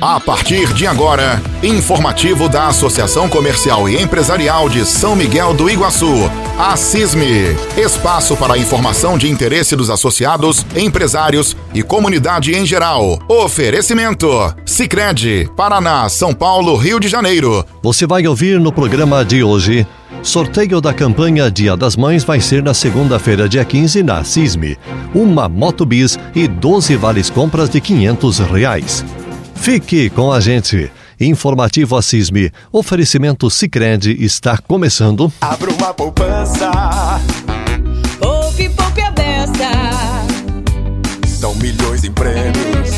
A partir de agora, informativo da Associação Comercial e Empresarial de São Miguel do Iguaçu, a CISME. Espaço para informação de interesse dos associados, empresários e comunidade em geral. Oferecimento: Sicredi, Paraná, São Paulo, Rio de Janeiro. Você vai ouvir no programa de hoje. Sorteio da campanha Dia das Mães vai ser na segunda-feira, dia 15, na CISME. Uma Motobis e 12 vales compras de 500 reais. Fique com a gente. Informativo Assisme. Oferecimento Sicredi está começando. Abra uma poupança. Poupe, poupe a beça. São milhões em prêmios.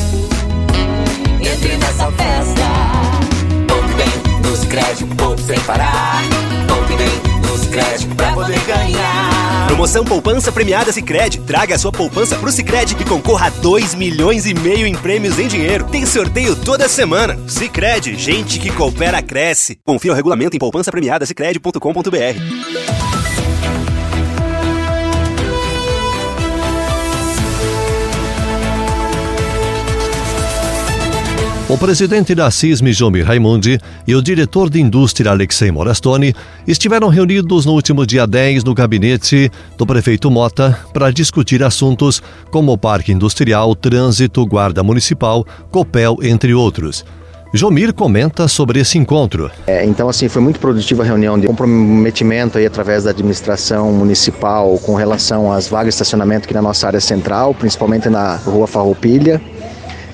Entre nessa festa. Promoção Poupança Premiada Sicredi. Traga a sua poupança pro Sicredi e concorra a 2 milhões e meio em prêmios em dinheiro. Tem sorteio toda semana. Sicredi, gente que coopera cresce. Confira o regulamento em poupança premiada O presidente da CISM, Jomir Raimundi, e o diretor de indústria, Alexei Morastoni, estiveram reunidos no último dia 10 no gabinete do prefeito Mota para discutir assuntos como parque industrial, trânsito, guarda municipal, Copel, entre outros. Jomir comenta sobre esse encontro. É, então, assim, foi muito produtiva a reunião de comprometimento aí através da administração municipal com relação às vagas de estacionamento aqui na nossa área central, principalmente na rua Farroupilha.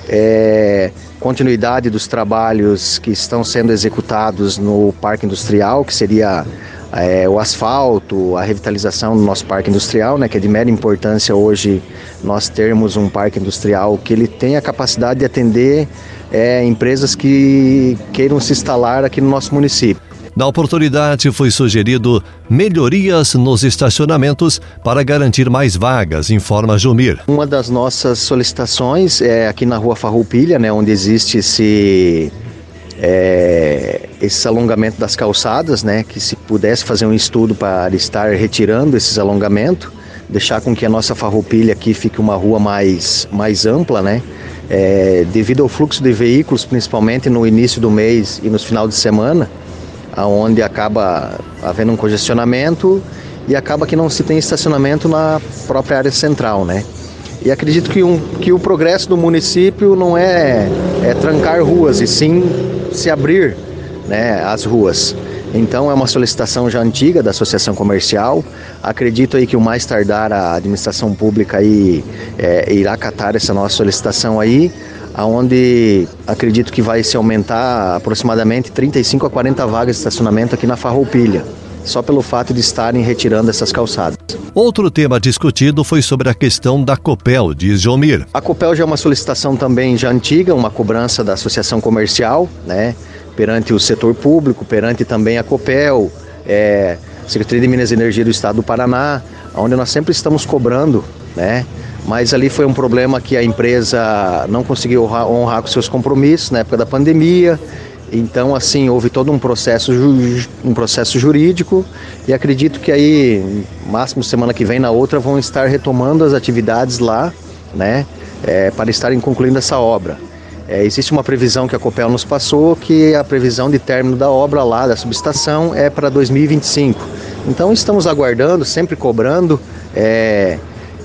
É, continuidade dos trabalhos que estão sendo executados no parque industrial, que seria é, o asfalto, a revitalização do nosso parque industrial, né, que é de mera importância hoje nós termos um parque industrial que ele tem a capacidade de atender é, empresas que queiram se instalar aqui no nosso município. Na oportunidade, foi sugerido melhorias nos estacionamentos para garantir mais vagas, informa Jumir. Uma das nossas solicitações é aqui na rua Farroupilha, né, onde existe esse, é, esse alongamento das calçadas, né, que se pudesse fazer um estudo para estar retirando esses alongamentos, deixar com que a nossa Farroupilha aqui fique uma rua mais, mais ampla, né, é, devido ao fluxo de veículos, principalmente no início do mês e nos final de semana, onde acaba havendo um congestionamento e acaba que não se tem estacionamento na própria área central, né? E acredito que, um, que o progresso do município não é, é trancar ruas, e sim se abrir né, as ruas. Então é uma solicitação já antiga da Associação Comercial. Acredito aí que o mais tardar a administração pública aí é, irá acatar essa nossa solicitação aí aonde acredito que vai se aumentar aproximadamente 35 a 40 vagas de estacionamento aqui na Farroupilha, só pelo fato de estarem retirando essas calçadas. Outro tema discutido foi sobre a questão da Copel, diz Jomir. A Copel já é uma solicitação também já antiga, uma cobrança da Associação Comercial, né, perante o setor público, perante também a Copel, é, Secretaria de Minas e Energia do Estado do Paraná, onde nós sempre estamos cobrando, né, mas ali foi um problema que a empresa não conseguiu honrar, com seus compromissos na época da pandemia. Então, assim, houve todo um processo, um processo jurídico e acredito que aí, máximo semana que vem, na outra, vão estar retomando as atividades lá, né, é, para estarem concluindo essa obra. É, existe uma previsão que a Copel nos passou, que a previsão de término da obra lá, da subestação, é para 2025. Então, estamos aguardando, sempre cobrando. É,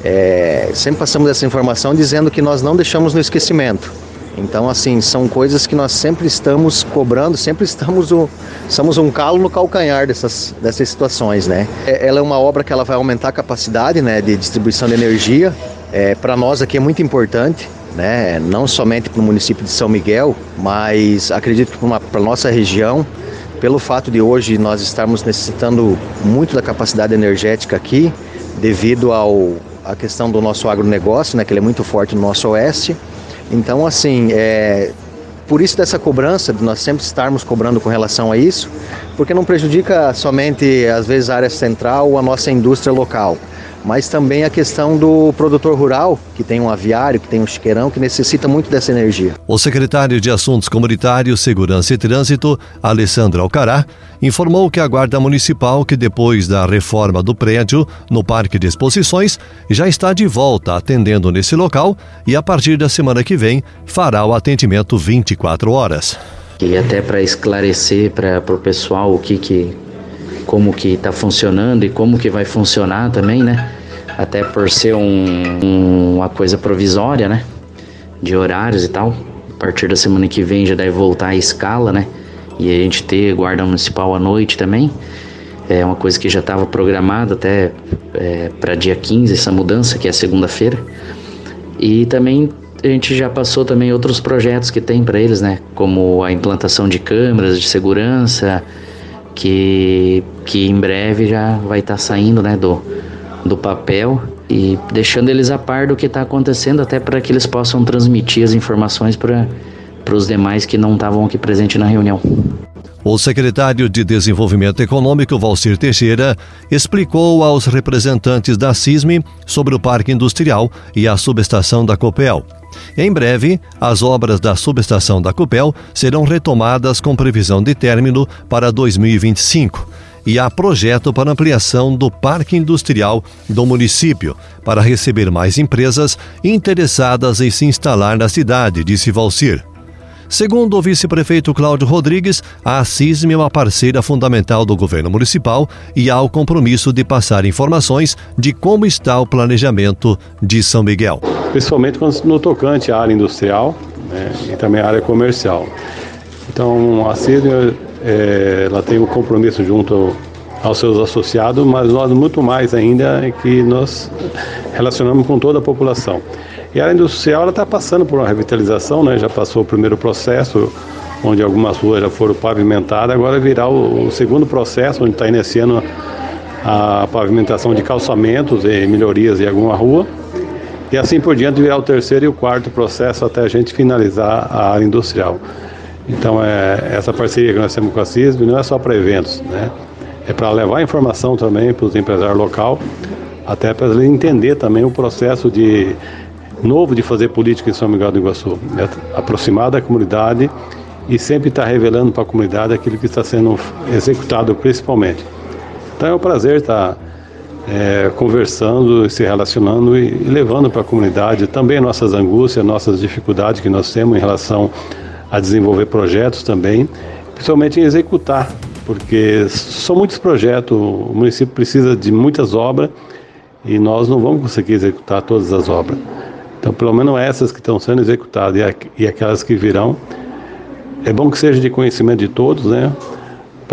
é, sempre passamos essa informação dizendo que nós não deixamos no esquecimento. Então, assim, são coisas que nós sempre estamos cobrando, sempre estamos o, somos um calo no calcanhar dessas, dessas situações, né? É, ela é uma obra que ela vai aumentar a capacidade, né, de distribuição de energia. É, para nós aqui é muito importante, né? Não somente para o município de São Miguel, mas acredito que para a nossa região, pelo fato de hoje nós estarmos necessitando muito da capacidade energética aqui, devido ao a questão do nosso agronegócio, né, que ele é muito forte no nosso oeste. Então, assim, é, por isso dessa cobrança, de nós sempre estarmos cobrando com relação a isso, porque não prejudica somente, às vezes, a área central ou a nossa indústria local. Mas também a questão do produtor rural, que tem um aviário, que tem um chiqueirão, que necessita muito dessa energia. O secretário de Assuntos Comunitários, Segurança e Trânsito, Alessandro Alcará, informou que a Guarda Municipal, que depois da reforma do prédio no Parque de Exposições, já está de volta atendendo nesse local e a partir da semana que vem fará o atendimento 24 horas. E até para esclarecer para o pessoal o que, que como que está funcionando e como que vai funcionar também, né? Até por ser um, um, uma coisa provisória, né? De horários e tal. A partir da semana que vem já deve voltar à escala, né? E a gente ter guarda municipal à noite também. É uma coisa que já estava programada até é, para dia 15, essa mudança, que é segunda-feira. E também a gente já passou também outros projetos que tem para eles, né? Como a implantação de câmeras de segurança, que, que em breve já vai estar tá saindo né, do, do papel e deixando eles a par do que está acontecendo, até para que eles possam transmitir as informações para os demais que não estavam aqui presentes na reunião. O secretário de Desenvolvimento Econômico, Valcir Teixeira, explicou aos representantes da CISME sobre o Parque Industrial e a subestação da Copel. Em breve, as obras da subestação da Copel serão retomadas com previsão de término para 2025 e há projeto para ampliação do parque industrial do município para receber mais empresas interessadas em se instalar na cidade, disse Valcir. Segundo o vice-prefeito Cláudio Rodrigues, a CISM é uma parceira fundamental do governo municipal e há o compromisso de passar informações de como está o planejamento de São Miguel. Principalmente no tocante à área industrial né, e também à área comercial. Então, a CISM é, ela tem um compromisso junto aos seus associados, mas nós muito mais ainda é que nós relacionamos com toda a população. E a área industrial está passando por uma revitalização, né? já passou o primeiro processo, onde algumas ruas já foram pavimentadas, agora virá o, o segundo processo, onde está iniciando a pavimentação de calçamentos e melhorias em alguma rua. E assim por diante virá o terceiro e o quarto processo até a gente finalizar a área industrial. Então é, essa parceria que nós temos com a CISB não é só para eventos, né? é para levar informação também para os empresários local, até para eles entender também o processo de novo de fazer política em São Miguel do Iguaçu, é aproximar da comunidade e sempre estar revelando para a comunidade aquilo que está sendo executado principalmente. Então é um prazer estar é, conversando, se relacionando e, e levando para a comunidade também nossas angústias, nossas dificuldades que nós temos em relação a desenvolver projetos também, principalmente em executar, porque são muitos projetos, o município precisa de muitas obras e nós não vamos conseguir executar todas as obras. Então, pelo menos essas que estão sendo executadas e aquelas que virão, é bom que seja de conhecimento de todos, né?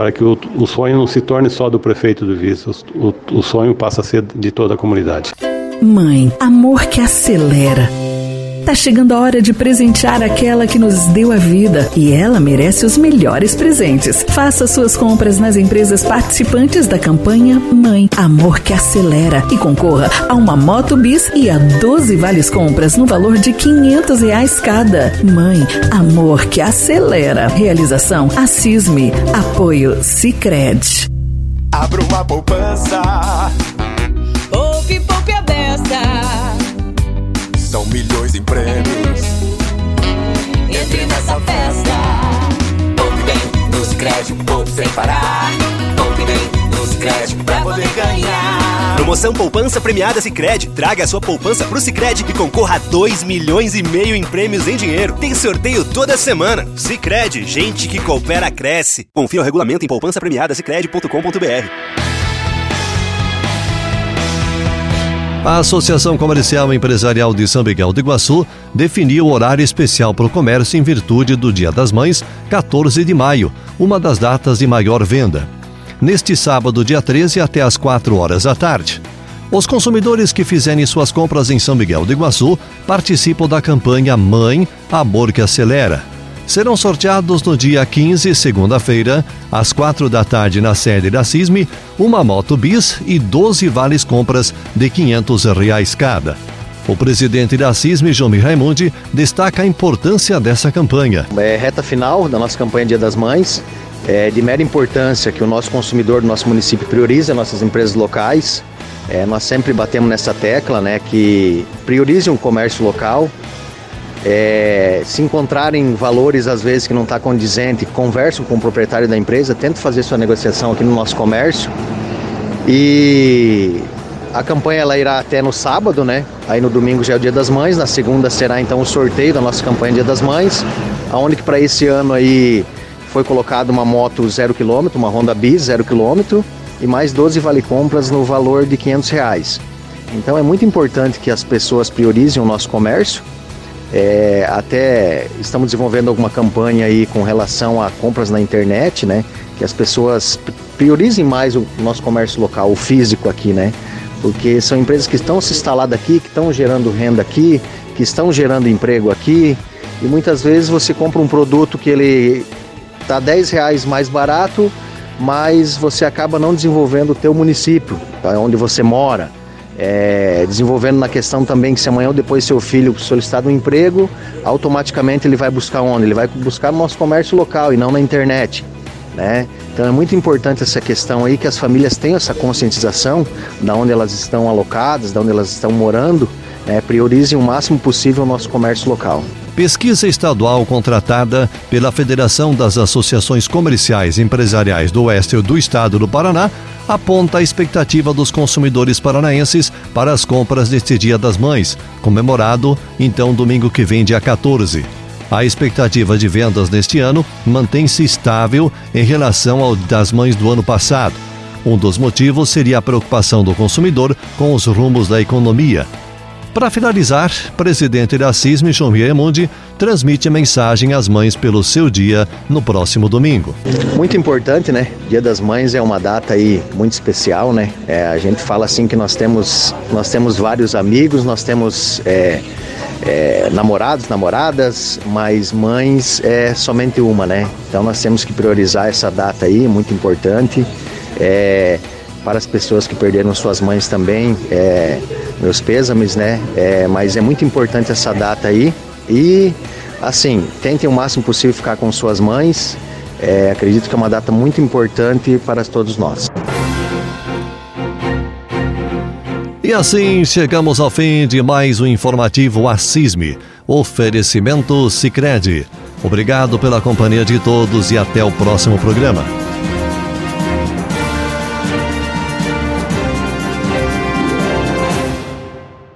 Para que o, o sonho não se torne só do prefeito do vice, o, o sonho passa a ser de toda a comunidade. Mãe, amor que acelera Tá chegando a hora de presentear aquela que nos deu a vida e ela merece os melhores presentes. Faça suas compras nas empresas participantes da campanha Mãe Amor que Acelera e concorra a uma moto bis e a 12 vales compras no valor de 500 reais cada. Mãe Amor que Acelera. Realização Assisme. Apoio Cicred. Abra uma poupança. Poupe, poupe a beça. São milhões em prêmios. Entre nessa festa. Poupe bem nos créditos, poupe sem parar. Poupe bem nos créditos pra poder ganhar. Promoção Poupança Premiada Sicredi. Traga a sua poupança pro Sicredi e concorra a 2 milhões e meio em prêmios em dinheiro. Tem sorteio toda semana. Sicredi, gente que coopera cresce. Confira o regulamento em poupançapremiadasicredi.com.br. A Associação Comercial e Empresarial de São Miguel do Iguaçu definiu horário especial para o comércio em virtude do Dia das Mães, 14 de maio, uma das datas de maior venda. Neste sábado, dia 13, até às 4 horas da tarde. Os consumidores que fizerem suas compras em São Miguel do Iguaçu participam da campanha Mãe, Amor que Acelera serão sorteados no dia 15, segunda-feira, às quatro da tarde na sede da CISME, uma moto bis e 12 vales compras de 500 reais cada. O presidente da CISME, João Raimundi, destaca a importância dessa campanha. É reta final da nossa campanha Dia das Mães. É de mera importância que o nosso consumidor do nosso município priorize nossas empresas locais, É, nós sempre batemos nessa tecla, né, que priorize um comércio local. É, se encontrarem valores às vezes que não está condizente, conversam com o proprietário da empresa, tentem fazer sua negociação aqui no nosso comércio. E a campanha ela irá até no sábado, né? Aí no domingo já é o Dia das Mães, na segunda será então o sorteio da nossa campanha Dia das Mães, aonde que para esse ano aí foi colocada uma moto zero quilômetro, uma Honda Bis zero quilômetro e mais 12 vale compras no valor de 500 reais. Então é muito importante que as pessoas priorizem o nosso comércio. É, até estamos desenvolvendo alguma campanha aí com relação a compras na internet, né? Que as pessoas priorizem mais o nosso comércio local, o físico aqui, né? porque são empresas que estão se instalando aqui, que estão gerando renda aqui, que estão gerando emprego aqui, e muitas vezes você compra um produto que ele está 10 reais mais barato, mas você acaba não desenvolvendo o teu município, tá? onde você mora. É, desenvolvendo na questão também que se amanhã ou depois seu filho solicitar um emprego, automaticamente ele vai buscar onde? Ele vai buscar no nosso comércio local e não na internet. Né? Então é muito importante essa questão aí que as famílias tenham essa conscientização da onde elas estão alocadas, da onde elas estão morando, né? priorizem o máximo possível o nosso comércio local. Pesquisa estadual contratada pela Federação das Associações Comerciais e Empresariais do Oeste do Estado do Paraná aponta a expectativa dos consumidores paranaenses para as compras neste Dia das Mães, comemorado então domingo que vem, dia 14. A expectativa de vendas neste ano mantém-se estável em relação ao das mães do ano passado. Um dos motivos seria a preocupação do consumidor com os rumos da economia. Para finalizar, presidente da CISM, João Mundi, transmite mensagem às mães pelo seu dia no próximo domingo. Muito importante, né? Dia das Mães é uma data aí muito especial, né? É, a gente fala assim que nós temos, nós temos vários amigos, nós temos é, é, namorados, namoradas, mas mães é somente uma, né? Então nós temos que priorizar essa data aí, muito importante. É, para as pessoas que perderam suas mães também, é, meus pêsames, né? É, mas é muito importante essa data aí. E assim, tentem o máximo possível ficar com suas mães. É, acredito que é uma data muito importante para todos nós. E assim chegamos ao fim de mais um informativo Assisme. Oferecimento Sicredi. Obrigado pela companhia de todos e até o próximo programa.